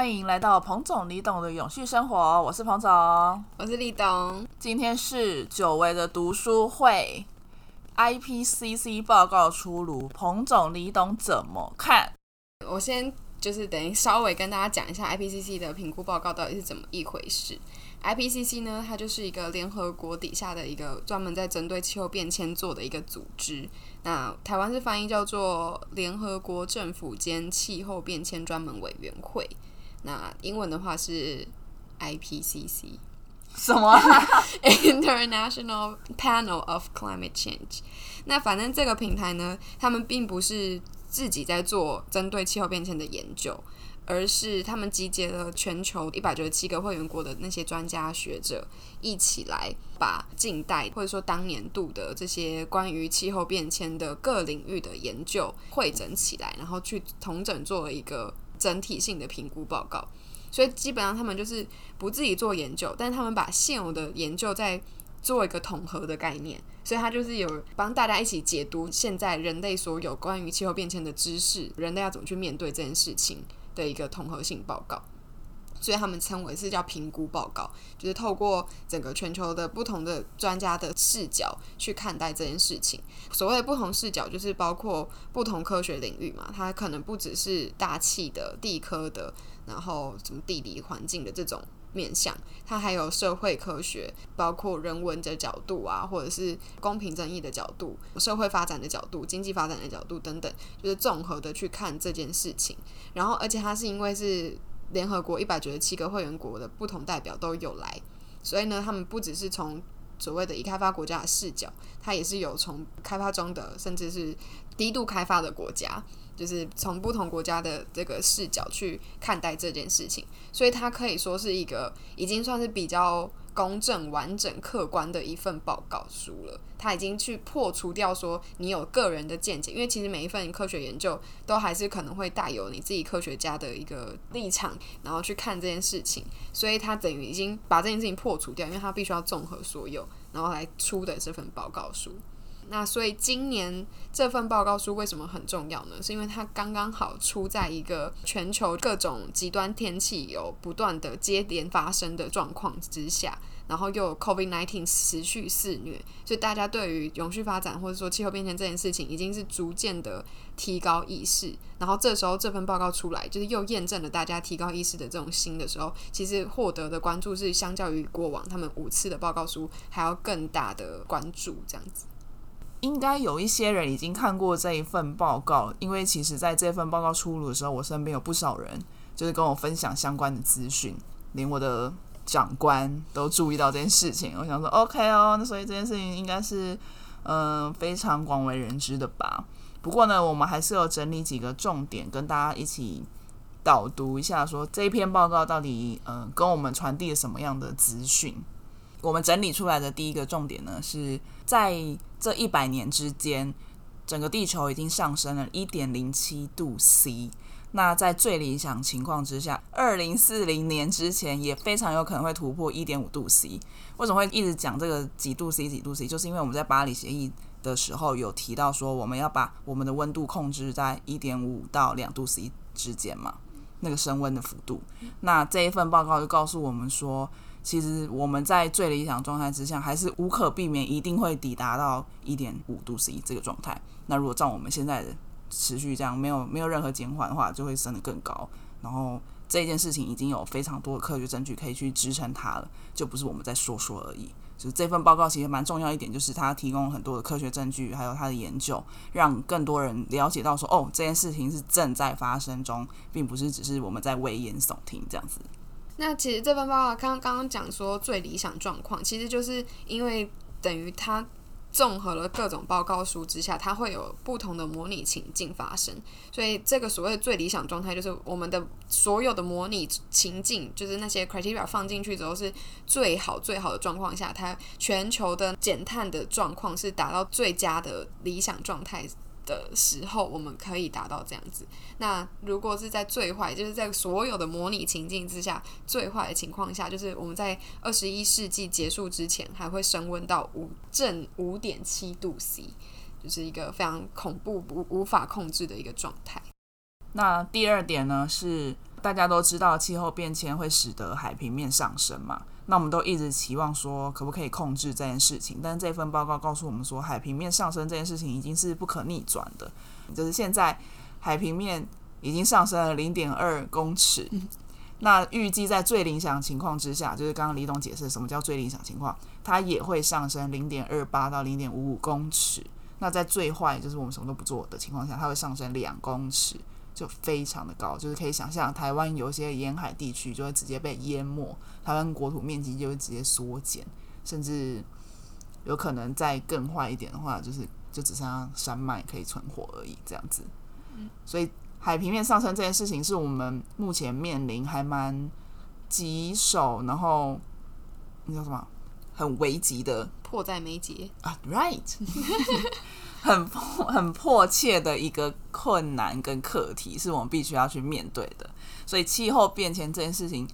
欢迎来到彭总李董的永续生活，我是彭总，我是李董。今天是久违的读书会，IPCC 报告出炉，彭总李董怎么看？我先就是等于稍微跟大家讲一下 IPCC 的评估报告到底是怎么一回事。IPCC 呢，它就是一个联合国底下的一个专门在针对气候变迁做的一个组织。那台湾是翻译叫做联合国政府间气候变迁专门委员会。那英文的话是 IPCC，什么 International Panel of Climate Change。那反正这个平台呢，他们并不是自己在做针对气候变迁的研究，而是他们集结了全球一百九十七个会员国的那些专家学者，一起来把近代或者说当年度的这些关于气候变迁的各领域的研究汇整起来，然后去同整做了一个。整体性的评估报告，所以基本上他们就是不自己做研究，但是他们把现有的研究在做一个统合的概念，所以他就是有帮大家一起解读现在人类所有关于气候变迁的知识，人类要怎么去面对这件事情的一个统合性报告。所以他们称为是叫评估报告，就是透过整个全球的不同的专家的视角去看待这件事情。所谓不同视角，就是包括不同科学领域嘛，它可能不只是大气的、地科的，然后什么地理环境的这种面向，它还有社会科学，包括人文的角度啊，或者是公平正义的角度、社会发展的角度、经济发展的角度等等，就是综合的去看这件事情。然后，而且它是因为是。联合国一百九十七个会员国的不同代表都有来，所以呢，他们不只是从所谓的已开发国家的视角，他也是有从开发中的，甚至是低度开发的国家，就是从不同国家的这个视角去看待这件事情，所以它可以说是一个已经算是比较。公正、完整、客观的一份报告书了。他已经去破除掉说你有个人的见解，因为其实每一份科学研究都还是可能会带有你自己科学家的一个立场，然后去看这件事情。所以他等于已经把这件事情破除掉，因为他必须要综合所有，然后来出的这份报告书。那所以今年这份报告书为什么很重要呢？是因为它刚刚好出在一个全球各种极端天气有不断的接连发生的状况之下，然后又 COVID-19 持续肆虐，所以大家对于永续发展或者说气候变迁这件事情，已经是逐渐的提高意识。然后这时候这份报告出来，就是又验证了大家提高意识的这种心的时候，其实获得的关注是相较于过往他们五次的报告书还要更大的关注，这样子。应该有一些人已经看过这一份报告，因为其实在这份报告出炉的时候，我身边有不少人就是跟我分享相关的资讯，连我的长官都注意到这件事情。我想说，OK 哦，那所以这件事情应该是嗯非常广为人知的吧。不过呢，我们还是有整理几个重点跟大家一起导读一下，说这篇报告到底嗯跟我们传递了什么样的资讯。我们整理出来的第一个重点呢，是在这一百年之间，整个地球已经上升了一点零七度 C。那在最理想情况之下，二零四零年之前也非常有可能会突破一点五度 C。为什么会一直讲这个几度 C 几度 C？就是因为我们在巴黎协议的时候有提到说，我们要把我们的温度控制在一点五到两度 C 之间嘛，那个升温的幅度。那这一份报告就告诉我们说。其实我们在最理想状态之下，还是无可避免一定会抵达到一点五度 C 这个状态。那如果照我们现在的持续这样，没有没有任何减缓的话，就会升得更高。然后这件事情已经有非常多的科学证据可以去支撑它了，就不是我们在说说而已。就是这份报告其实蛮重要一点，就是它提供很多的科学证据，还有它的研究，让更多人了解到说，哦，这件事情是正在发生中，并不是只是我们在危言耸听这样子。那其实这份报告刚刚讲说最理想状况，其实就是因为等于它综合了各种报告书之下，它会有不同的模拟情境发生。所以这个所谓的最理想状态，就是我们的所有的模拟情境，就是那些 criteria 放进去之后是最好最好的状况下，它全球的减碳的状况是达到最佳的理想状态。的时候，我们可以达到这样子。那如果是在最坏，就是在所有的模拟情境之下，最坏的情况下，就是我们在二十一世纪结束之前，还会升温到五正五点七度 C，就是一个非常恐怖、无无法控制的一个状态。那第二点呢，是大家都知道气候变迁会使得海平面上升嘛，那我们都一直期望说可不可以控制这件事情，但是这份报告告诉我们说，海平面上升这件事情已经是不可逆转的，就是现在海平面已经上升了零点二公尺。那预计在最理想情况之下，就是刚刚李董解释什么叫最理想情况，它也会上升零点二八到零点五五公尺。那在最坏，就是我们什么都不做的情况下，它会上升两公尺，就非常的高，就是可以想象台湾有些沿海地区就会直接被淹没，台湾国土面积就会直接缩减，甚至有可能再更坏一点的话，就是就只剩下山脉可以存活而已，这样子。所以海平面上升这件事情是我们目前面临还蛮棘手，然后那叫什么？很危急的迫在眉睫。啊，right，很迫很迫切的一个困难跟课题，是我们必须要去面对的。所以气候变迁这件事情，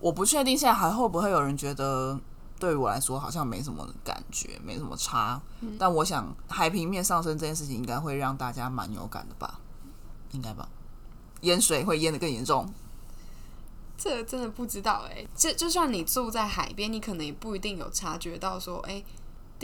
我不确定现在还会不会有人觉得对我来说好像没什么感觉，没什么差。但我想海平面上升这件事情，应该会让大家蛮有感的吧？应该吧？淹水会淹的更严重。这真的不知道哎，就就算你住在海边，你可能也不一定有察觉到说，哎，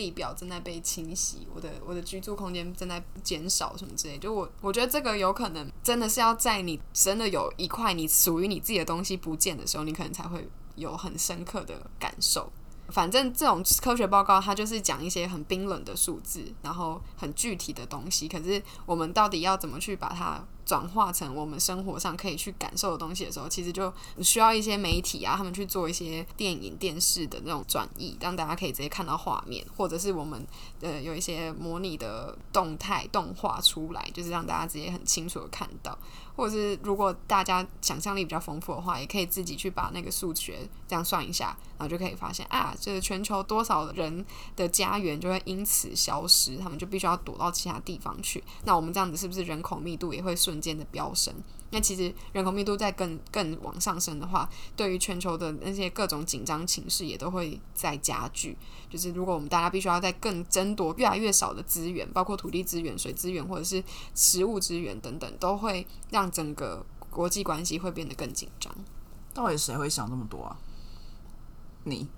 地表正在被清洗，我的我的居住空间正在减少什么之类。就我我觉得这个有可能真的是要在你真的有一块你属于你自己的东西不见的时候，你可能才会有很深刻的感受。反正这种科学报告，它就是讲一些很冰冷的数字，然后很具体的东西。可是我们到底要怎么去把它？转化成我们生活上可以去感受的东西的时候，其实就需要一些媒体啊，他们去做一些电影、电视的那种转译，让大家可以直接看到画面，或者是我们呃有一些模拟的动态动画出来，就是让大家直接很清楚的看到。或者是如果大家想象力比较丰富的话，也可以自己去把那个数学这样算一下，然后就可以发现啊，就是全球多少人的家园就会因此消失，他们就必须要躲到其他地方去。那我们这样子是不是人口密度也会瞬间的飙升？那其实人口密度在更更往上升的话，对于全球的那些各种紧张情势也都会在加剧。就是如果我们大家必须要在更争夺越来越少的资源，包括土地资源、水资源或者是食物资源等等，都会让整个国际关系会变得更紧张。到底谁会想这么多啊？你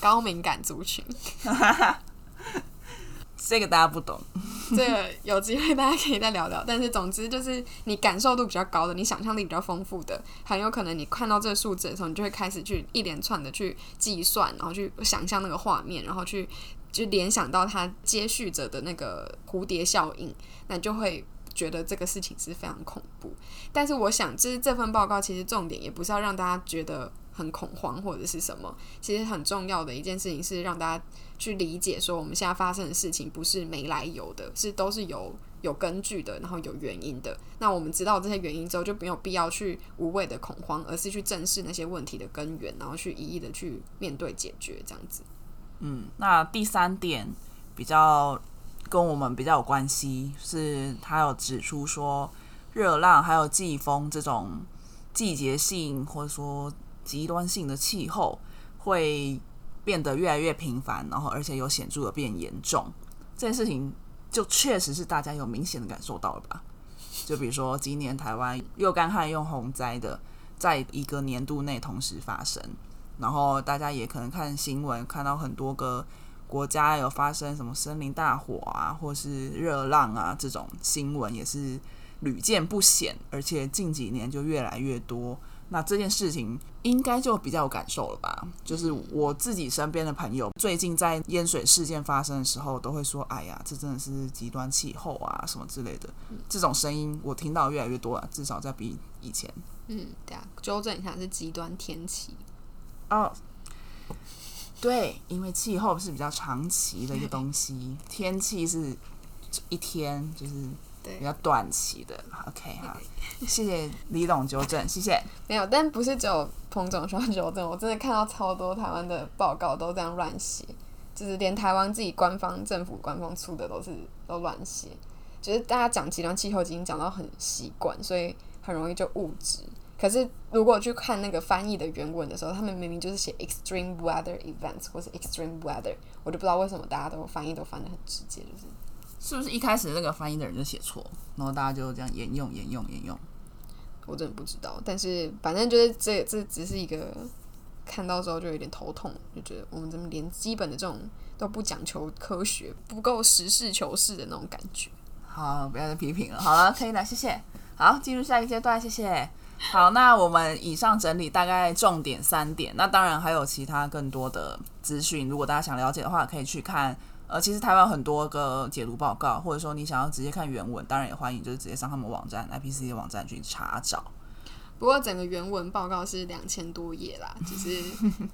高敏感族群。这个大家不懂，这个有机会大家可以再聊聊。但是总之就是你感受度比较高的，你想象力比较丰富的，很有可能你看到这个数字的时候，你就会开始去一连串的去计算，然后去想象那个画面，然后去就联想到它接续着的那个蝴蝶效应，那就会觉得这个事情是非常恐怖。但是我想，就是这份报告其实重点也不是要让大家觉得。很恐慌或者是什么？其实很重要的一件事情是让大家去理解，说我们现在发生的事情不是没来由的，是都是有有根据的，然后有原因的。那我们知道这些原因之后，就没有必要去无谓的恐慌，而是去正视那些问题的根源，然后去一一的去面对解决，这样子。嗯，那第三点比较跟我们比较有关系，是他有指出说，热浪还有季风这种季节性或者说。极端性的气候会变得越来越频繁，然后而且有显著的变严重。这件事情就确实是大家有明显的感受到了吧？就比如说今年台湾又干旱又洪灾的，在一个年度内同时发生，然后大家也可能看新闻看到很多个国家有发生什么森林大火啊，或是热浪啊这种新闻也是屡见不鲜，而且近几年就越来越多。那这件事情应该就比较有感受了吧？就是我自己身边的朋友，最近在淹水事件发生的时候，都会说：“哎呀，这真的是极端气候啊，什么之类的。”这种声音我听到越来越多了，至少在比以前。嗯，对啊，纠正一下是极端天气。哦，对，因为气候是比较长期的一个东西，天气是一天就是。比较短期的，OK 好，谢谢李董纠正，谢谢。没有，但不是只有彭总说要纠正，我真的看到超多台湾的报告都这样乱写，就是连台湾自己官方政府官方出的都是都乱写，就是大家讲极端气候已经讲到很习惯，所以很容易就误植。可是如果去看那个翻译的原文的时候，他们明明就是写 extreme weather events 或是 extreme weather，我就不知道为什么大家都翻译都翻的很直接，就是。是不是一开始那个翻译的人就写错，然后大家就这样沿用、沿用、沿用？我真的不知道。但是反正就是这这只是一个看到之后就有点头痛，就觉得我们怎么连基本的这种都不讲求科学，不够实事求是的那种感觉。好，不要再批评了。好了，可以了，谢谢。好，进入下一个阶段，谢谢。好，那我们以上整理大概重点三点，那当然还有其他更多的资讯，如果大家想了解的话，可以去看。呃，其实台湾很多个解读报告，或者说你想要直接看原文，当然也欢迎，就是直接上他们网站 IPC 的网站去查找。不过整个原文报告是两千多页啦，就是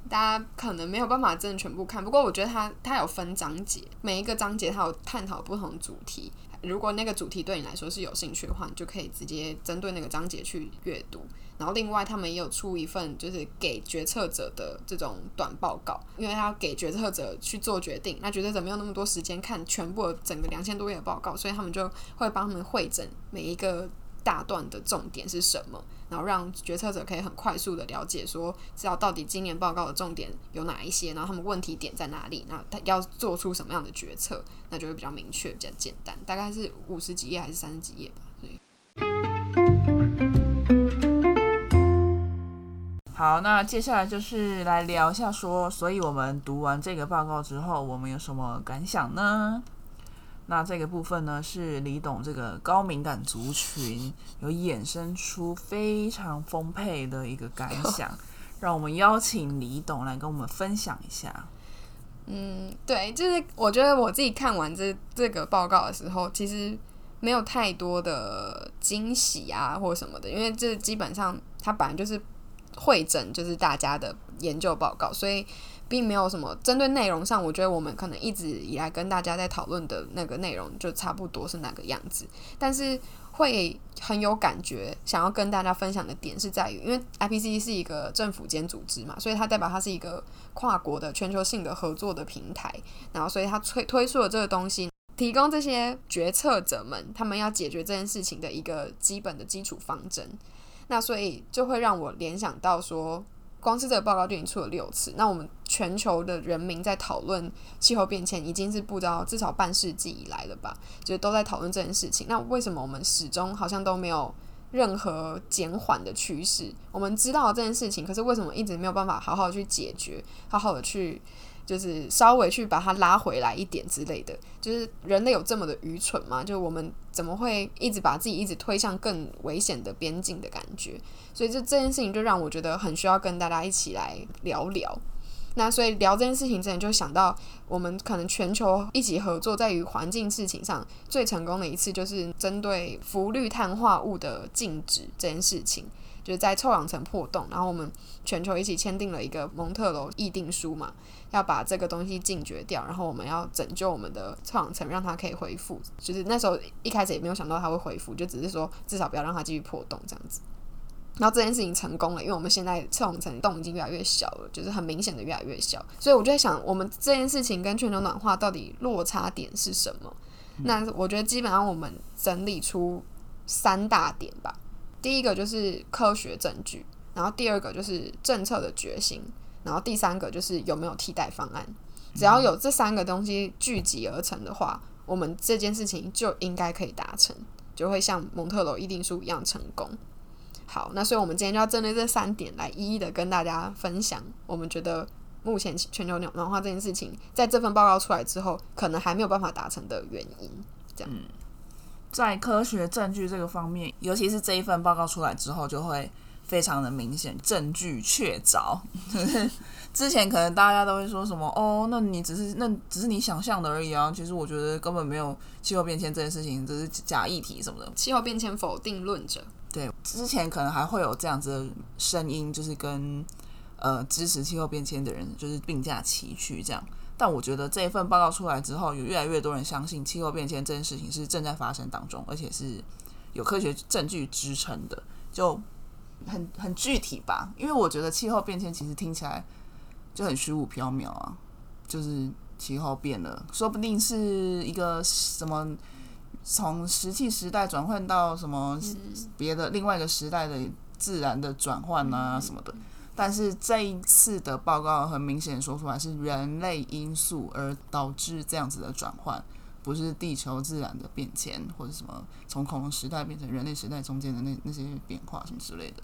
大家可能没有办法真的全部看。不过我觉得它它有分章节，每一个章节它有探讨不同主题。如果那个主题对你来说是有兴趣的话，你就可以直接针对那个章节去阅读。然后另外他们也有出一份就是给决策者的这种短报告，因为他要给决策者去做决定，那决策者没有那么多时间看全部整个两千多页的报告，所以他们就会帮他们会诊每一个大段的重点是什么，然后让决策者可以很快速的了解说，知道到底今年报告的重点有哪一些，然后他们问题点在哪里，那他要做出什么样的决策，那就会比较明确、比较简单，大概是五十几页还是三十几页吧，所以。好，那接下来就是来聊一下，说，所以我们读完这个报告之后，我们有什么感想呢？那这个部分呢，是李董这个高敏感族群有衍生出非常丰沛的一个感 想，让我们邀请李董来跟我们分享一下。嗯，对，就是我觉得我自己看完这这个报告的时候，其实没有太多的惊喜啊，或什么的，因为这基本上它本来就是。会诊就是大家的研究报告，所以并没有什么针对内容上，我觉得我们可能一直以来跟大家在讨论的那个内容就差不多是那个样子。但是会很有感觉，想要跟大家分享的点是在于，因为 IPC 是一个政府间组织嘛，所以它代表它是一个跨国的全球性的合作的平台，然后所以它推推出了这个东西，提供这些决策者们他们要解决这件事情的一个基本的基础方针。那所以就会让我联想到说，光是这个报告就已经出了六次。那我们全球的人民在讨论气候变迁，已经是不知道至少半世纪以来了吧？就都在讨论这件事情。那为什么我们始终好像都没有任何减缓的趋势？我们知道这件事情，可是为什么一直没有办法好好去解决，好好的去？就是稍微去把它拉回来一点之类的，就是人类有这么的愚蠢吗？就我们怎么会一直把自己一直推向更危险的边境的感觉？所以这这件事情就让我觉得很需要跟大家一起来聊聊。那所以聊这件事情之前就想到，我们可能全球一起合作在于环境事情上最成功的一次，就是针对氟氯碳化物的禁止这件事情。就是在臭氧层破洞，然后我们全球一起签订了一个蒙特楼议定书嘛，要把这个东西禁绝掉，然后我们要拯救我们的臭氧层，让它可以恢复。就是那时候一开始也没有想到它会恢复，就只是说至少不要让它继续破洞这样子。然后这件事情成功了，因为我们现在臭氧层洞已经越来越小了，就是很明显的越来越小。所以我就在想，我们这件事情跟全球暖化到底落差点是什么？那我觉得基本上我们整理出三大点吧。第一个就是科学证据，然后第二个就是政策的决心，然后第三个就是有没有替代方案。只要有这三个东西聚集而成的话，我们这件事情就应该可以达成，就会像蒙特罗议定书一样成功。好，那所以我们今天就要针对这三点来一一的跟大家分享。我们觉得目前全球暖化这件事情，在这份报告出来之后，可能还没有办法达成的原因。这样。在科学证据这个方面，尤其是这一份报告出来之后，就会非常的明显，证据确凿。之前可能大家都会说什么哦，那你只是那只是你想象的而已啊。其实我觉得根本没有气候变迁这件事情，只是假议题什么的。气候变迁否定论者，对，之前可能还会有这样子的声音，就是跟呃支持气候变迁的人就是并驾齐驱这样。但我觉得这一份报告出来之后，有越来越多人相信气候变迁这件事情是正在发生当中，而且是有科学证据支撑的，就很很具体吧。因为我觉得气候变迁其实听起来就很虚无缥缈啊，就是气候变了，说不定是一个什么从石器时代转换到什么别的另外一个时代的自然的转换啊什么的。但是这一次的报告很明显说出来是人类因素而导致这样子的转换，不是地球自然的变迁，或者什么从恐龙时代变成人类时代中间的那那些变化什么之类的。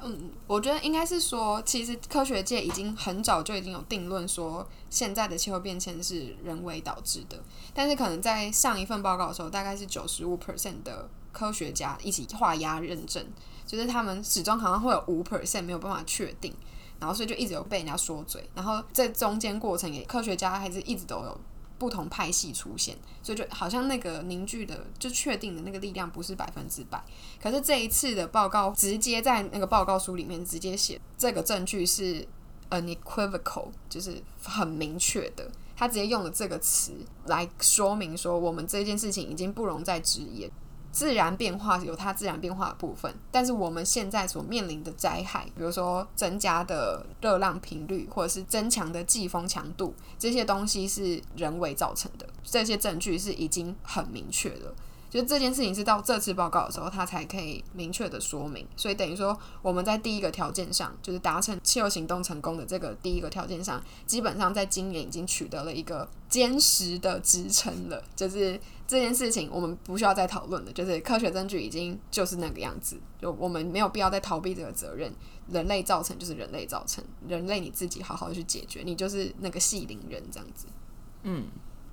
嗯，我觉得应该是说，其实科学界已经很早就已经有定论说，现在的气候变迁是人为导致的。但是可能在上一份报告的时候，大概是九十五 percent 的科学家一起画押认证，就是他们始终好像会有五 percent 没有办法确定，然后所以就一直有被人家说嘴。然后在中间过程也，科学家还是一直都有。不同派系出现，所以就好像那个凝聚的就确定的那个力量不是百分之百。可是这一次的报告直接在那个报告书里面直接写，这个证据是 unequivocal，就是很明确的。他直接用了这个词来说明说，我们这件事情已经不容再质疑。自然变化有它自然变化的部分，但是我们现在所面临的灾害，比如说增加的热浪频率，或者是增强的季风强度，这些东西是人为造成的。这些证据是已经很明确了。就这件事情是到这次报告的时候，它才可以明确的说明。所以等于说，我们在第一个条件上，就是达成气候行动成功的这个第一个条件上，基本上在今年已经取得了一个坚实的支撑了。就是这件事情，我们不需要再讨论了，就是科学证据已经就是那个样子。就我们没有必要再逃避这个责任。人类造成就是人类造成，人类你自己好好去解决，你就是那个系灵人这样子。嗯。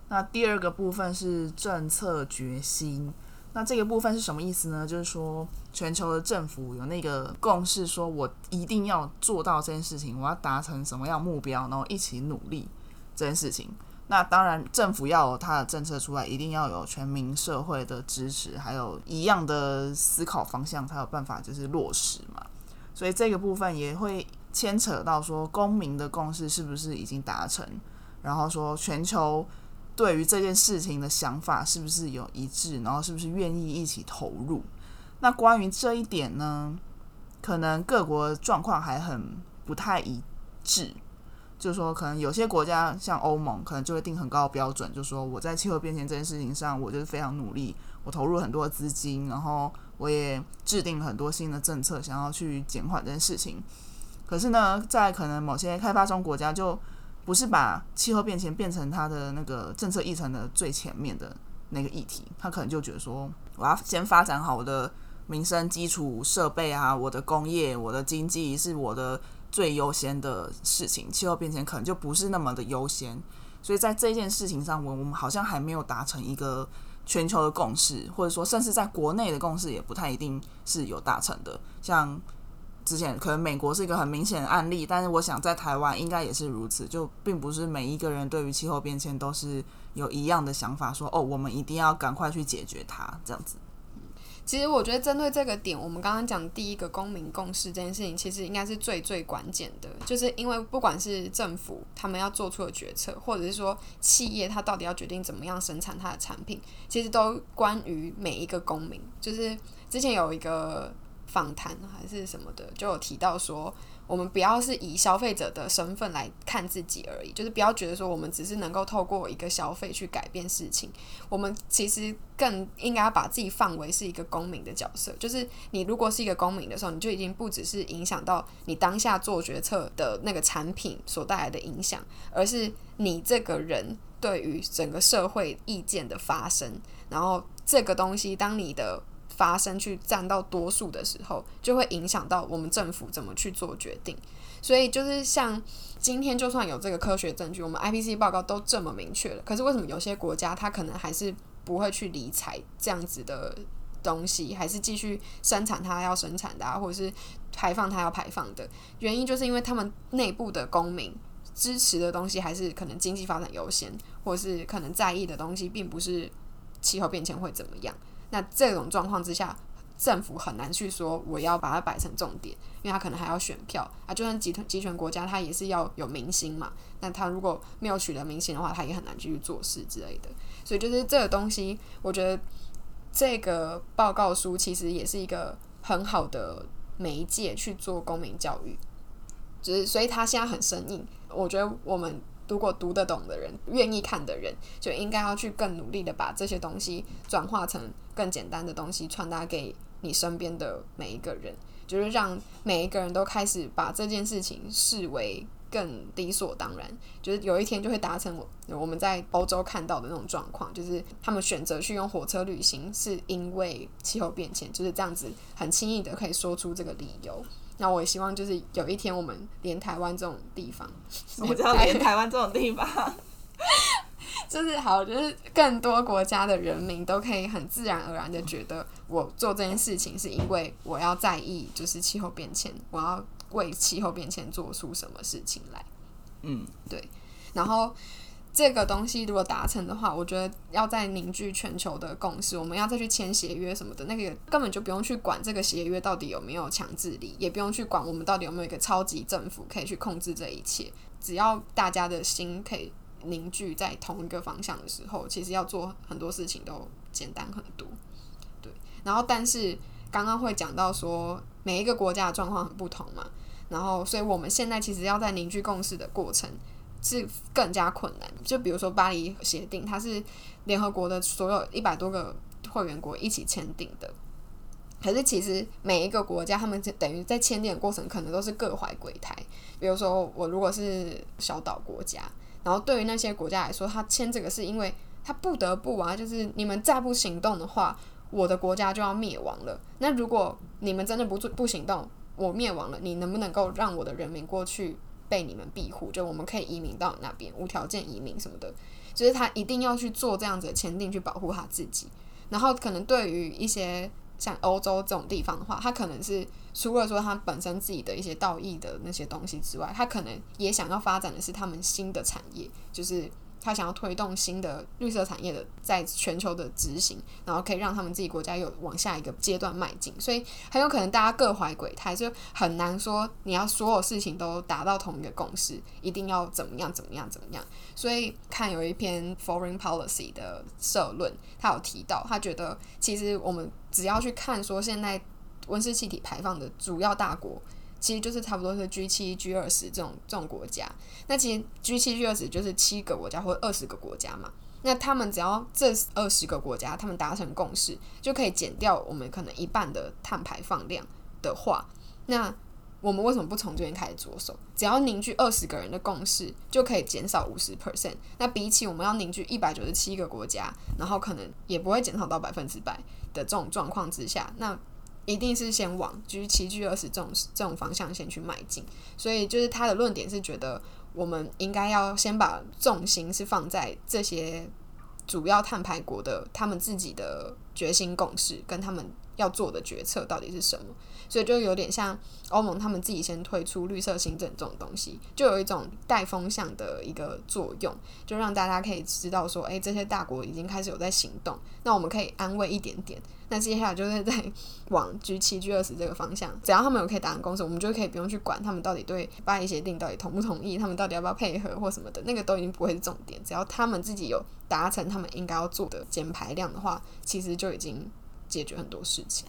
那第二个部分是政策决心，那这个部分是什么意思呢？就是说全球的政府有那个共识，说我一定要做到这件事情，我要达成什么样目标，然后一起努力这件事情。那当然，政府要有它的政策出来，一定要有全民社会的支持，还有一样的思考方向，才有办法就是落实嘛。所以这个部分也会牵扯到说公民的共识是不是已经达成，然后说全球。对于这件事情的想法是不是有一致，然后是不是愿意一起投入？那关于这一点呢，可能各国状况还很不太一致。就是说，可能有些国家像欧盟，可能就会定很高的标准，就是说我在气候变迁这件事情上，我就是非常努力，我投入很多资金，然后我也制定很多新的政策，想要去减缓这件事情。可是呢，在可能某些开发中国家就不是把气候变迁变成他的那个政策议程的最前面的那个议题，他可能就觉得说，我要先发展好我的民生基础设备啊，我的工业、我的经济是我的最优先的事情，气候变迁可能就不是那么的优先。所以在这件事情上，我我们好像还没有达成一个全球的共识，或者说，甚至在国内的共识也不太一定是有达成的，像。之前可能美国是一个很明显的案例，但是我想在台湾应该也是如此，就并不是每一个人对于气候变迁都是有一样的想法，说哦，我们一定要赶快去解决它这样子。其实我觉得针对这个点，我们刚刚讲第一个公民共识这件事情，其实应该是最最关键的，就是因为不管是政府他们要做出的决策，或者是说企业它到底要决定怎么样生产它的产品，其实都关于每一个公民。就是之前有一个。访谈还是什么的，就有提到说，我们不要是以消费者的身份来看自己而已，就是不要觉得说我们只是能够透过一个消费去改变事情，我们其实更应该要把自己放为是一个公民的角色。就是你如果是一个公民的时候，你就已经不只是影响到你当下做决策的那个产品所带来的影响，而是你这个人对于整个社会意见的发生，然后这个东西当你的。发生去占到多数的时候，就会影响到我们政府怎么去做决定。所以就是像今天，就算有这个科学证据，我们 IPC 报告都这么明确了，可是为什么有些国家它可能还是不会去理睬这样子的东西，还是继续生产它要生产的，啊或者是排放它要排放的？原因就是因为他们内部的公民支持的东西还是可能经济发展优先，或是可能在意的东西并不是气候变迁会怎么样。那这种状况之下，政府很难去说我要把它摆成重点，因为他可能还要选票啊。就算集团集权国家，他也是要有民心嘛。那他如果没有取得民心的话，他也很难继续做事之类的。所以就是这个东西，我觉得这个报告书其实也是一个很好的媒介去做公民教育。就是所以他现在很生硬，我觉得我们。如果读得懂的人，愿意看的人，就应该要去更努力的把这些东西转化成更简单的东西，传达给你身边的每一个人，就是让每一个人都开始把这件事情视为更理所当然，就是有一天就会达成我我们在欧洲看到的那种状况，就是他们选择去用火车旅行，是因为气候变迁，就是这样子很轻易的可以说出这个理由。那我也希望就是有一天我们连台湾这种地方，我知道连台湾这种地方。就是好，就是更多国家的人民都可以很自然而然的觉得，我做这件事情是因为我要在意，就是气候变迁，我要为气候变迁做出什么事情来。嗯，对。然后这个东西如果达成的话，我觉得要在凝聚全球的共识，我们要再去签协约什么的，那个根本就不用去管这个协约到底有没有强制力，也不用去管我们到底有没有一个超级政府可以去控制这一切，只要大家的心可以。凝聚在同一个方向的时候，其实要做很多事情都简单很多。对，然后但是刚刚会讲到说，每一个国家的状况很不同嘛，然后所以我们现在其实要在凝聚共识的过程是更加困难。就比如说巴黎协定，它是联合国的所有一百多个会员国一起签订的，可是其实每一个国家他们等于在签订的过程可能都是各怀鬼胎。比如说我如果是小岛国家。然后对于那些国家来说，他签这个是因为他不得不啊，就是你们再不行动的话，我的国家就要灭亡了。那如果你们真的不做不行动，我灭亡了，你能不能够让我的人民过去被你们庇护？就我们可以移民到那边，无条件移民什么的，就是他一定要去做这样子的签订去保护他自己。然后可能对于一些。像欧洲这种地方的话，他可能是除了说他本身自己的一些道义的那些东西之外，他可能也想要发展的是他们新的产业，就是。他想要推动新的绿色产业的在全球的执行，然后可以让他们自己国家有往下一个阶段迈进，所以很有可能大家各怀鬼胎，就很难说你要所有事情都达到同一个共识，一定要怎么样怎么样怎么样。所以看有一篇 Foreign Policy 的社论，他有提到，他觉得其实我们只要去看说现在温室气体排放的主要大国。其实就是差不多是 G 七、G 二十这种这种国家。那其实 G 七、G 二十就是七个国家或者二十个国家嘛。那他们只要这二十个国家他们达成共识，就可以减掉我们可能一半的碳排放量的话，那我们为什么不从这边开始着手？只要凝聚二十个人的共识，就可以减少五十 percent。那比起我们要凝聚一百九十七个国家，然后可能也不会减少到百分之百的这种状况之下，那。一定是先往 G 七、G 二十这种这种方向先去迈进，所以就是他的论点是觉得我们应该要先把重心是放在这些主要碳排国的他们自己的决心共识跟他们要做的决策到底是什么。所以就有点像欧盟他们自己先推出绿色新政这种东西，就有一种带风向的一个作用，就让大家可以知道说，诶，这些大国已经开始有在行动，那我们可以安慰一点点。那接下来就是在往 G 七、G 二十这个方向，只要他们有可以达成共识，我们就可以不用去管他们到底对巴黎协定到底同不同意，他们到底要不要配合或什么的，那个都已经不会是重点。只要他们自己有达成他们应该要做的减排量的话，其实就已经解决很多事情。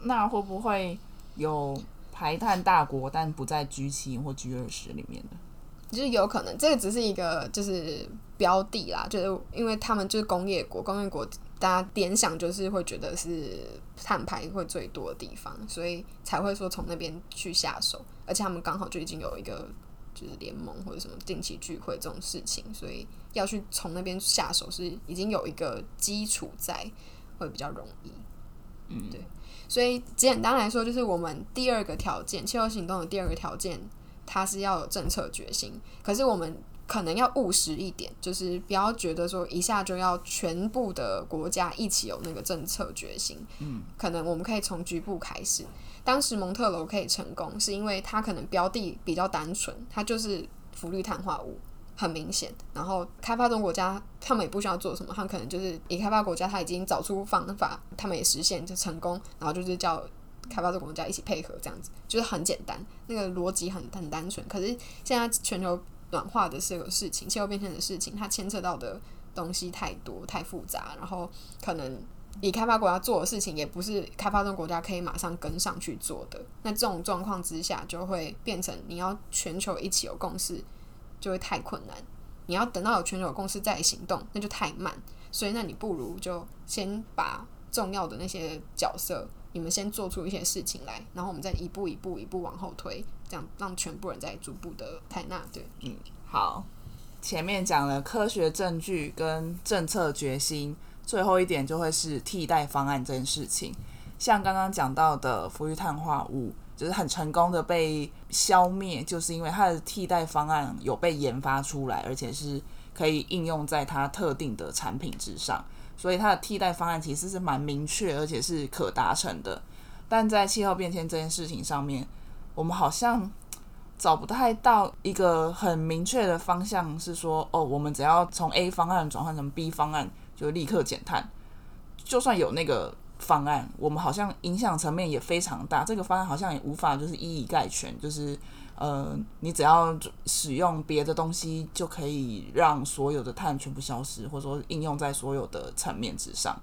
那会不会有排碳大国，但不在 G 七或 G 二十里面的？就是有可能，这个只是一个就是标的啦，就是因为他们就是工业国，工业国大家联想就是会觉得是碳排会最多的地方，所以才会说从那边去下手，而且他们刚好就已经有一个就是联盟或者什么定期聚会这种事情，所以要去从那边下手是已经有一个基础在，会比较容易。嗯，对。所以简单来说，就是我们第二个条件，气候行动的第二个条件，它是要有政策决心。可是我们可能要务实一点，就是不要觉得说一下就要全部的国家一起有那个政策决心。嗯，可能我们可以从局部开始。当时蒙特楼可以成功，是因为它可能标的比较单纯，它就是氟氯碳化物。很明显，然后开发中国家他们也不需要做什么，他们可能就是以开发国家他已经找出方法，他们也实现就成功，然后就是叫开发中国家一起配合这样子，就是很简单，那个逻辑很很单纯。可是现在全球暖化的这个事情，气候变迁的事情，它牵扯到的东西太多太复杂，然后可能以开发国家做的事情，也不是开发中国家可以马上跟上去做的。那这种状况之下，就会变成你要全球一起有共识。就会太困难，你要等到有全球共识再行动，那就太慢。所以，那你不如就先把重要的那些角色，你们先做出一些事情来，然后我们再一步一步、一步往后推，这样让全部人在逐步的采纳。对，嗯好，前面讲了科学证据跟政策决心，最后一点就会是替代方案这件事情。像刚刚讲到的氟氯碳化物，就是很成功的被消灭，就是因为它的替代方案有被研发出来，而且是可以应用在它特定的产品之上，所以它的替代方案其实是蛮明确，而且是可达成的。但在气候变迁这件事情上面，我们好像找不太到一个很明确的方向，是说哦，我们只要从 A 方案转换成 B 方案，就立刻减碳。就算有那个方案，我们好像影响层面也非常大。这个方案好像也无法就是一以概全，就是呃，你只要使用别的东西就可以让所有的碳全部消失，或者说应用在所有的层面之上。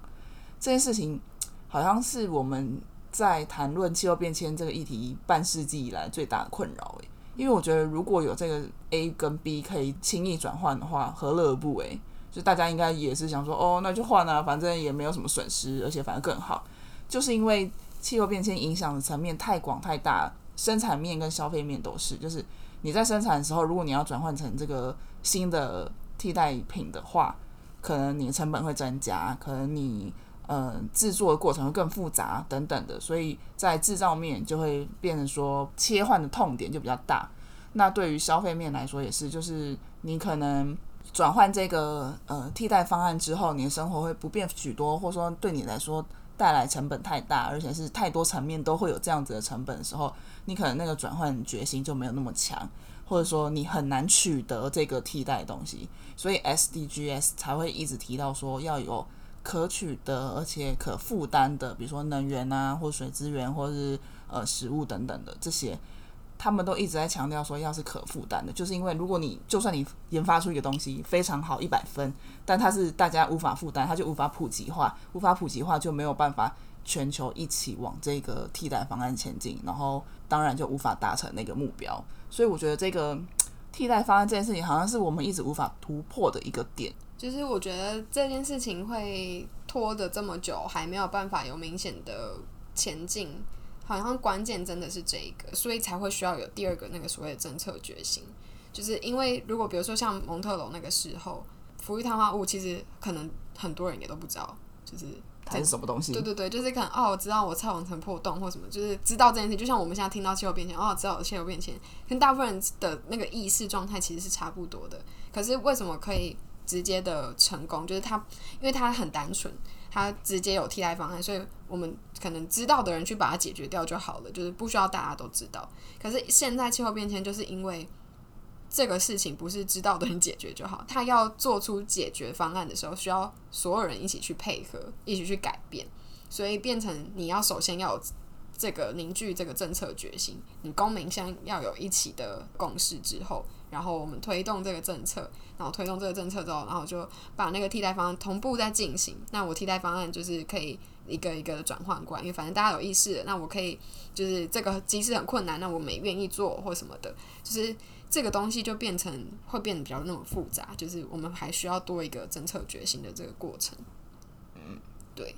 这件事情好像是我们在谈论气候变迁这个议题半世纪以来最大的困扰诶，因为我觉得如果有这个 A 跟 B 可以轻易转换的话，何乐而不为？就大家应该也是想说，哦，那就换啊，反正也没有什么损失，而且反而更好。就是因为气候变迁影响的层面太广太大，生产面跟消费面都是。就是你在生产的时候，如果你要转换成这个新的替代品的话，可能你的成本会增加，可能你呃制作的过程会更复杂等等的，所以在制造面就会变成说切换的痛点就比较大。那对于消费面来说也是，就是你可能。转换这个呃替代方案之后，你的生活会不便许多，或者说对你来说带来成本太大，而且是太多层面都会有这样子的成本的时候，你可能那个转换决心就没有那么强，或者说你很难取得这个替代东西，所以 SDGs 才会一直提到说要有可取得而且可负担的，比如说能源啊，或水资源，或是呃食物等等的这些。他们都一直在强调说，要是可负担的，就是因为如果你就算你研发出一个东西非常好，一百分，但它是大家无法负担，它就无法普及化，无法普及化就没有办法全球一起往这个替代方案前进，然后当然就无法达成那个目标。所以我觉得这个 替代方案这件事情，好像是我们一直无法突破的一个点。就是我觉得这件事情会拖得这么久，还没有办法有明显的前进。好像关键真的是这一个，所以才会需要有第二个那个所谓的政策决心。就是因为如果比如说像蒙特楼那个时候，氟氯碳化物其实可能很多人也都不知道，就是它是什么东西。对对对，就是可能哦，我知道我菜网层破洞或什么，就是知道这件事。就像我们现在听到气候变迁，哦，知道气候变迁，跟大部分人的那个意识状态其实是差不多的。可是为什么可以直接的成功？就是它，因为它很单纯。它直接有替代方案，所以我们可能知道的人去把它解决掉就好了，就是不需要大家都知道。可是现在气候变迁就是因为这个事情不是知道的人解决就好，他要做出解决方案的时候，需要所有人一起去配合，一起去改变，所以变成你要首先要有这个凝聚这个政策决心，你公民先要有一起的共识之后。然后我们推动这个政策，然后推动这个政策之后，然后就把那个替代方案同步在进行。那我替代方案就是可以一个一个的转换过来，因为反正大家有意识，那我可以就是这个机制很困难，那我们也愿意做或什么的，就是这个东西就变成会变得比较那么复杂，就是我们还需要多一个政策决心的这个过程。嗯，对。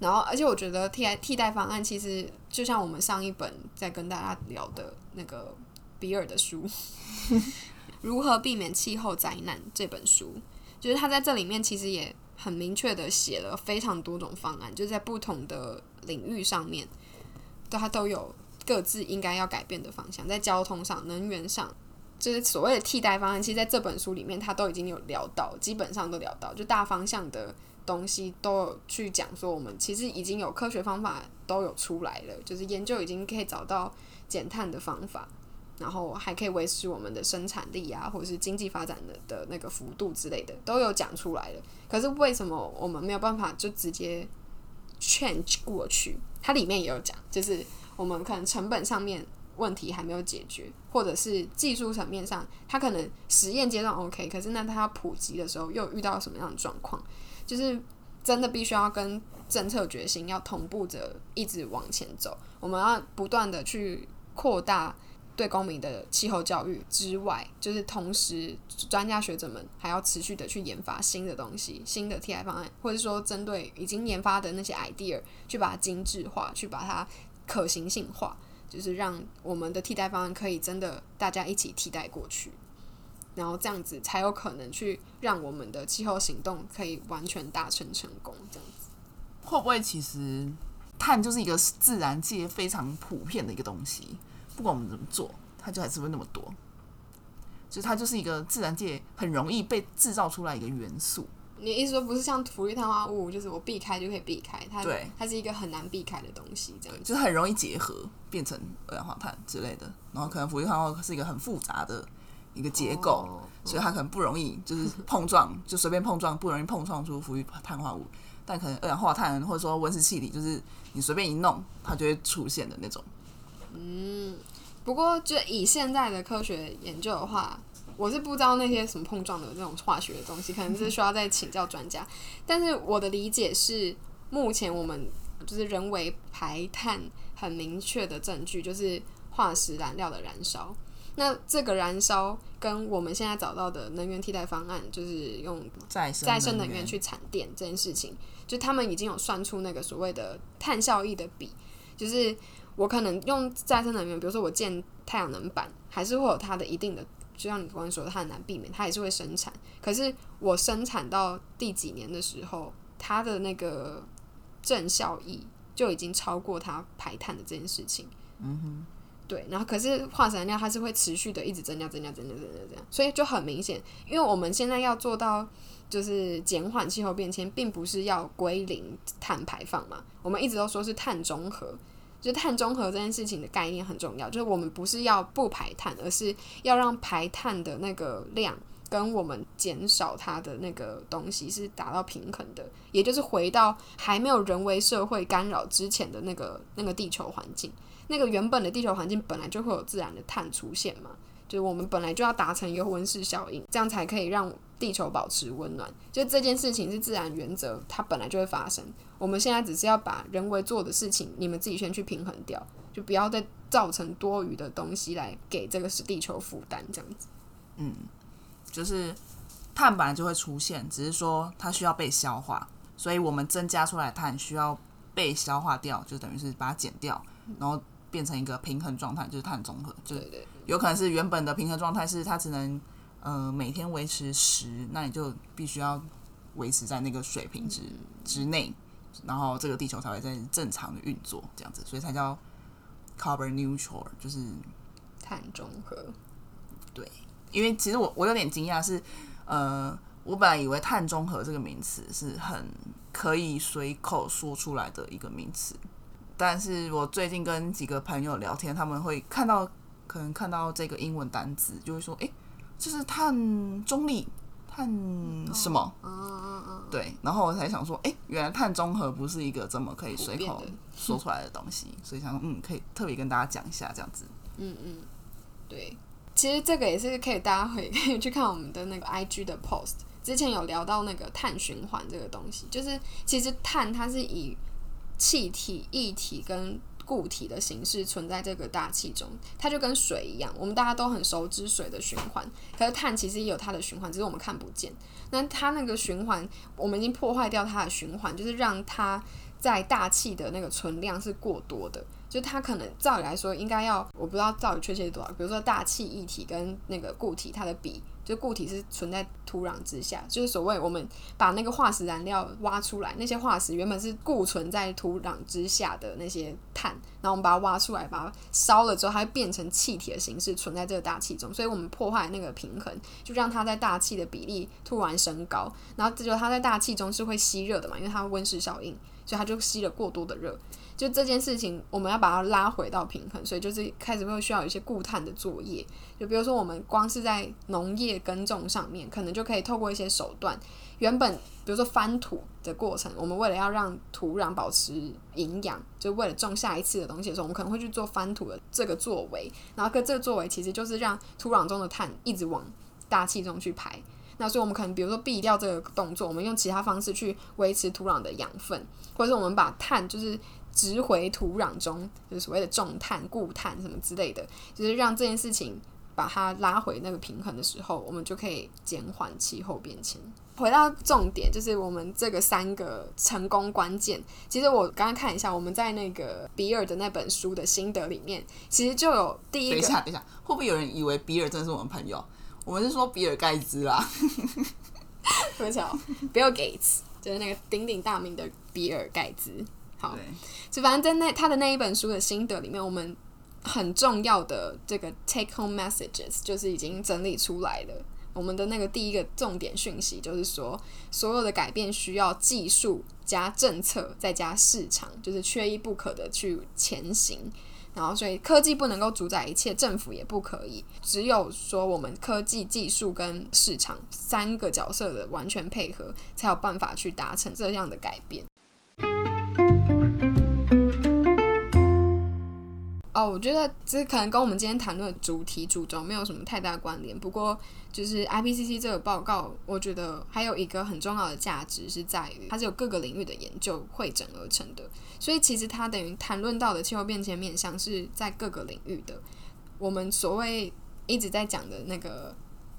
然后，而且我觉得替代替代方案其实就像我们上一本在跟大家聊的那个。比尔的书《如何避免气候灾难》这本书，就是他在这里面其实也很明确的写了非常多种方案，就是在不同的领域上面，他都有各自应该要改变的方向。在交通上、能源上，就是所谓的替代方案，其实在这本书里面他都已经有聊到，基本上都聊到，就大方向的东西都有去讲说，我们其实已经有科学方法都有出来了，就是研究已经可以找到减碳的方法。然后还可以维持我们的生产力啊，或者是经济发展的的那个幅度之类的，都有讲出来了。可是为什么我们没有办法就直接 change 过去？它里面也有讲，就是我们可能成本上面问题还没有解决，或者是技术层面上，它可能实验阶段 OK，可是那它要普及的时候又遇到什么样的状况？就是真的必须要跟政策决心要同步着一直往前走，我们要不断的去扩大。对公民的气候教育之外，就是同时专家学者们还要持续的去研发新的东西、新的替代方案，或者说针对已经研发的那些 idea 去把它精致化，去把它可行性化。就是让我们的替代方案可以真的大家一起替代过去，然后这样子才有可能去让我们的气候行动可以完全达成成功。这样子会不会其实碳就是一个自然界非常普遍的一个东西，不管我们怎么做，它就还是会那么多。就是它就是一个自然界很容易被制造出来一个元素。你意思说不是像氟氯碳化物，就是我避开就可以避开，它对它是一个很难避开的东西，这样。就是很容易结合变成二氧化碳之类的，然后可能氟氯碳化物是一个很复杂的一个结构，哦所以它可能不容易就是碰撞，就随便碰撞不容易碰撞出氟氯碳化物，但可能二氧化碳或者说温室气体，就是你随便一弄，它就会出现的那种。不过，就以现在的科学研究的话，我是不知道那些什么碰撞的那种化学的东西，可能是需要再请教专家。但是我的理解是，目前我们就是人为排碳很明确的证据，就是化石燃料的燃烧。那这个燃烧跟我们现在找到的能源替代方案，就是用再生再生能源源去产电这件事情，就他们已经有算出那个所谓的碳效益的比，就是我可能用再生能源，比如说我建太阳能板，还是会有它的一定的，就像你刚刚说的，它很难避免，它也是会生产。可是我生产到第几年的时候，它的那个正效益就已经超过它排碳的这件事情。嗯哼。对，然后可是化石燃料它是会持续的一直增加、增加、增加、增加、增加，所以就很明显，因为我们现在要做到就是减缓气候变迁，并不是要归零碳排放嘛，我们一直都说是碳中和，就是碳中和这件事情的概念很重要，就是我们不是要不排碳，而是要让排碳的那个量跟我们减少它的那个东西是达到平衡的，也就是回到还没有人为社会干扰之前的那个那个地球环境。那个原本的地球环境本来就会有自然的碳出现嘛，就是我们本来就要达成一个温室效应，这样才可以让地球保持温暖。就这件事情是自然原则，它本来就会发生。我们现在只是要把人为做的事情，你们自己先去平衡掉，就不要再造成多余的东西来给这个是地球负担，这样子。嗯就是碳本来就会出现，只是说它需要被消化，所以我们增加出来的碳需要被消化掉，就等于是把它减掉，然后变成一个平衡状态，就是碳中和。就对对，有可能是原本的平衡状态是它只能呃每天维持十，那你就必须要维持在那个水平之之内，然后这个地球才会在正常的运作，这样子，所以才叫 carbon neutral，就是碳中和。对因为其实我我有点惊讶是，呃，我本来以为碳中和这个名词是很可以随口说出来的一个名词，但是我最近跟几个朋友聊天，他们会看到可能看到这个英文单词，就会说，诶，这是碳中立，碳什么？嗯嗯嗯，对，然后我才想说，诶，原来碳中和不是一个这么可以随口说出来的东西，所以想说，嗯，可以特别跟大家讲一下这样子。嗯嗯，对。其实这个也是可以，大家会可以去看我们的那个 IG 的 post。之前有聊到那个碳循环这个东西，就是其实碳它是以气体、液体跟固体的形式存在这个大气中，它就跟水一样，我们大家都很熟知水的循环，可是碳其实也有它的循环，只是我们看不见。那它那个循环，我们已经破坏掉它的循环，就是让它在大气的那个存量是过多的。就它可能照理来说应该要，我不知道到底确切多少。比如说大气液体跟那个固体，它的比，就固体是存在土壤之下，就是所谓我们把那个化石燃料挖出来，那些化石原本是固存在土壤之下的那些碳，然后我们把它挖出来，把它烧了之后，它会变成气体的形式存在这个大气中，所以我们破坏那个平衡，就让它在大气的比例突然升高，然后这就它在大气中是会吸热的嘛，因为它温室效应，所以它就吸了过多的热。就这件事情，我们要把它拉回到平衡，所以就是开始会需要一些固碳的作业。就比如说，我们光是在农业耕种上面，可能就可以透过一些手段，原本比如说翻土的过程，我们为了要让土壤保持营养，就为了种下一次的东西的时候，我们可能会去做翻土的这个作为。然后，跟这个作为其实就是让土壤中的碳一直往大气中去排。那所以，我们可能比如说避掉这个动作，我们用其他方式去维持土壤的养分，或者是我们把碳就是。植回土壤中，就是所谓的重碳、固碳什么之类的，就是让这件事情把它拉回那个平衡的时候，我们就可以减缓气候变迁。回到重点，就是我们这个三个成功关键。其实我刚刚看一下，我们在那个比尔的那本书的心得里面，其实就有第一个。等一下，等一下，会不会有人以为比尔真的是我们朋友？我们是说比尔盖茨啦。不巧，Bill Gates 就是那个鼎鼎大名的比尔盖茨。好，就反正在那他的那一本书的心得里面，我们很重要的这个 take home messages 就是已经整理出来了。我们的那个第一个重点讯息就是说，所有的改变需要技术加政策再加市场，就是缺一不可的去前行。然后，所以科技不能够主宰一切，政府也不可以。只有说我们科技、技术跟市场三个角色的完全配合，才有办法去达成这样的改变。哦，我觉得这可能跟我们今天谈论的主题主轴没有什么太大关联。不过，就是 IPCC 这个报告，我觉得还有一个很重要的价值是在于，它是有各个领域的研究汇整而成的。所以，其实它等于谈论到的气候变迁面向是在各个领域的。我们所谓一直在讲的那个，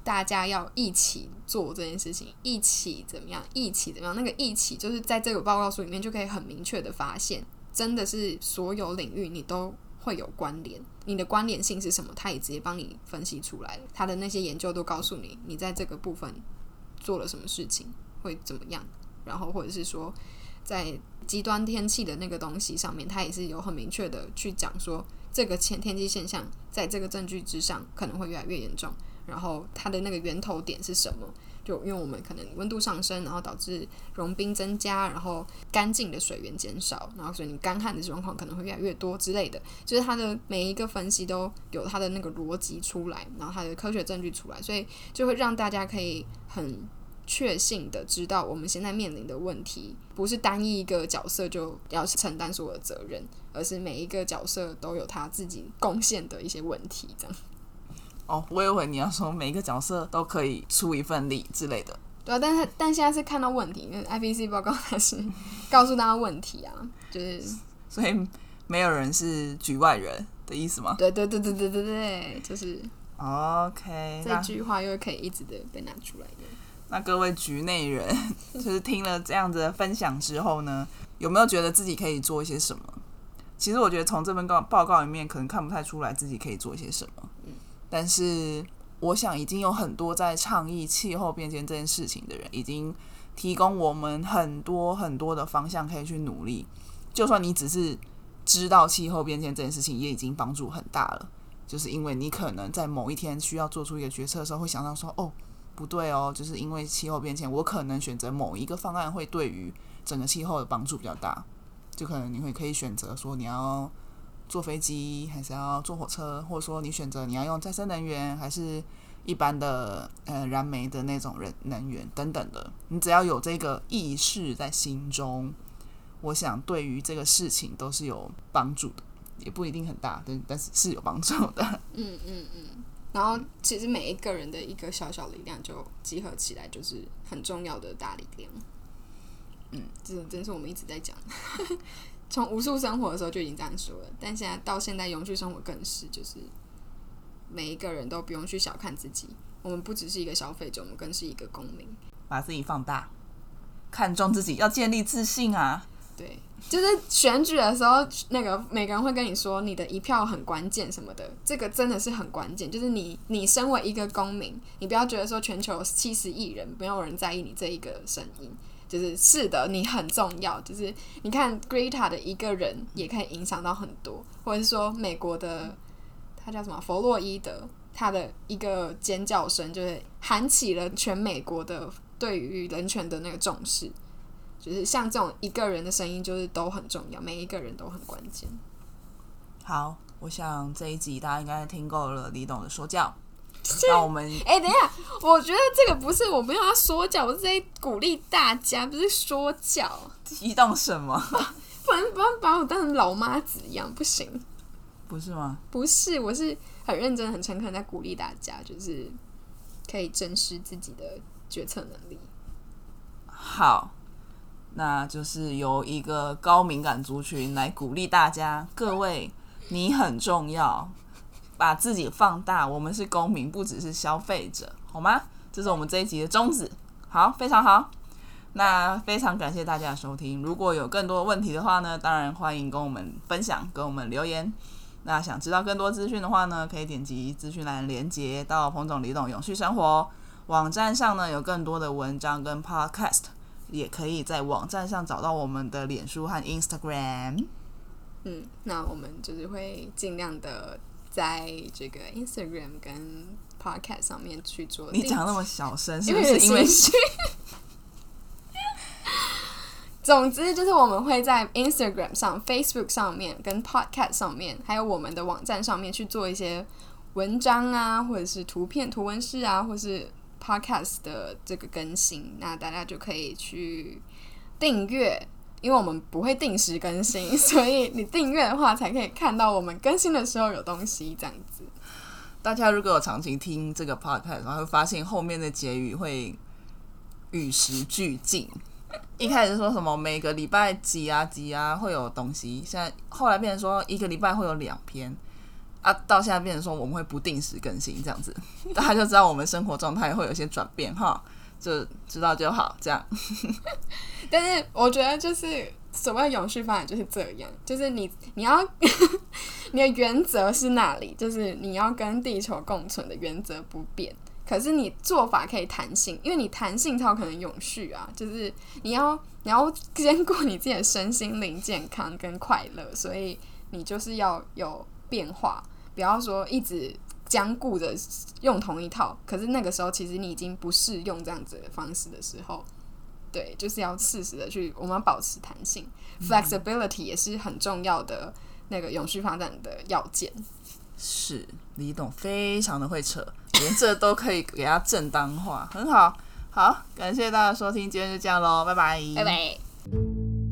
大家要一起做这件事情，一起怎么样，一起怎么样？那个一起，就是在这个报告书里面就可以很明确的发现，真的是所有领域你都。会有关联，你的关联性是什么？他也直接帮你分析出来了。他的那些研究都告诉你，你在这个部分做了什么事情会怎么样。然后或者是说，在极端天气的那个东西上面，他也是有很明确的去讲说，这个天天气现象在这个证据之上可能会越来越严重。然后它的那个源头点是什么？就因为我们可能温度上升，然后导致融冰增加，然后干净的水源减少，然后所以你干旱的状况可能会越来越多之类的。就是它的每一个分析都有它的那个逻辑出来，然后它的科学证据出来，所以就会让大家可以很确信的知道我们现在面临的问题不是单一一个角色就要承担所有的责任，而是每一个角色都有他自己贡献的一些问题，这样。哦，我以为你要说每一个角色都可以出一份力之类的。对啊，但是但现在是看到问题，因为 IPC 报告它是 告诉大家问题啊，就是所以没有人是局外人的意思吗？对对对对对对对，就是 OK。这句话又可以一直的被拿出来的。那各位局内人，就是听了这样子的分享之后呢，有没有觉得自己可以做一些什么？其实我觉得从这份告报告里面，可能看不太出来自己可以做一些什么。但是，我想已经有很多在倡议气候变迁这件事情的人，已经提供我们很多很多的方向可以去努力。就算你只是知道气候变迁这件事情，也已经帮助很大了。就是因为你可能在某一天需要做出一个决策的时候，会想到说：“哦，不对哦，就是因为气候变迁，我可能选择某一个方案会对于整个气候的帮助比较大。”就可能你会可以选择说你要。坐飞机还是要坐火车，或者说你选择你要用再生能源，还是一般的呃燃煤的那种人能源等等的，你只要有这个意识在心中，我想对于这个事情都是有帮助的，也不一定很大，但但是是有帮助的。嗯嗯嗯。然后其实每一个人的一个小小力量就集合起来，就是很重要的大力量。嗯，这真是我们一直在讲。从无数生活的时候就已经这样说了，但现在到现在永续生活更是，就是每一个人都不用去小看自己，我们不只是一个消费者，我们更是一个公民，把自己放大，看重自己，要建立自信啊！对，就是选举的时候，那个每个人会跟你说你的一票很关键什么的，这个真的是很关键。就是你，你身为一个公民，你不要觉得说全球七十亿人没有人在意你这一个声音。就是是的，你很重要。就是你看，Greta 的一个人也可以影响到很多，或者是说美国的他叫什么弗洛伊德，他的一个尖叫声，就是喊起了全美国的对于人权的那个重视。就是像这种一个人的声音，就是都很重要，每一个人都很关键。好，我想这一集大家应该听够了李董的说教。那我们哎，等一下，我觉得这个不是我们要说教，我是在鼓励大家，不是说教。激动什么？不然不要把我当成老妈子一样，不行。不是吗？不是，我是很认真、很诚恳在鼓励大家，就是可以正视自己的决策能力。好，那就是由一个高敏感族群来鼓励大家，各位，你很重要。把自己放大，我们是公民，不只是消费者，好吗？这是我们这一集的宗旨。好，非常好。那非常感谢大家的收听。如果有更多问题的话呢，当然欢迎跟我们分享，跟我们留言。那想知道更多资讯的话呢，可以点击资讯栏连接到彭总李董永续生活网站上呢，有更多的文章跟 podcast，也可以在网站上找到我们的脸书和 Instagram。嗯，那我们就是会尽量的在这个 Instagram 跟 podcast 上面去做。你讲那么小声，是不是因为是 总之就是我们会在 Instagram 上、Facebook 上面、跟 Podcast 上面，还有我们的网站上面去做一些文章啊，或者是图片、图文式啊，或是 Podcast 的这个更新，那大家就可以去订阅。因为我们不会定时更新，所以你订阅的话，才可以看到我们更新的时候有东西这样子。大家如果有长期听这个 podcast，然后会发现后面的结语会与时俱进。一开始说什么每个礼拜几啊几啊会有东西，现在后来变成说一个礼拜会有两篇啊，到现在变成说我们会不定时更新这样子，大家就知道我们生活状态会有些转变哈，就知道就好这样。但是我觉得就是所谓永续发展就是这样，就是你你要 你的原则是那里，就是你要跟地球共存的原则不变。可是你做法可以弹性，因为你弹性才有可能永续啊。就是你要你要兼顾你自己的身心灵健康跟快乐，所以你就是要有变化，不要说一直僵固的用同一套。可是那个时候其实你已经不适用这样子的方式的时候。对，就是要适时的去，我们要保持弹性、f l e x i b i l i t y 也是很重要的那个永续发展的要件。是李董非常的会扯，连这都可以给他正当化，很好。好，感谢大家收听，今天就这样喽，拜拜，拜拜。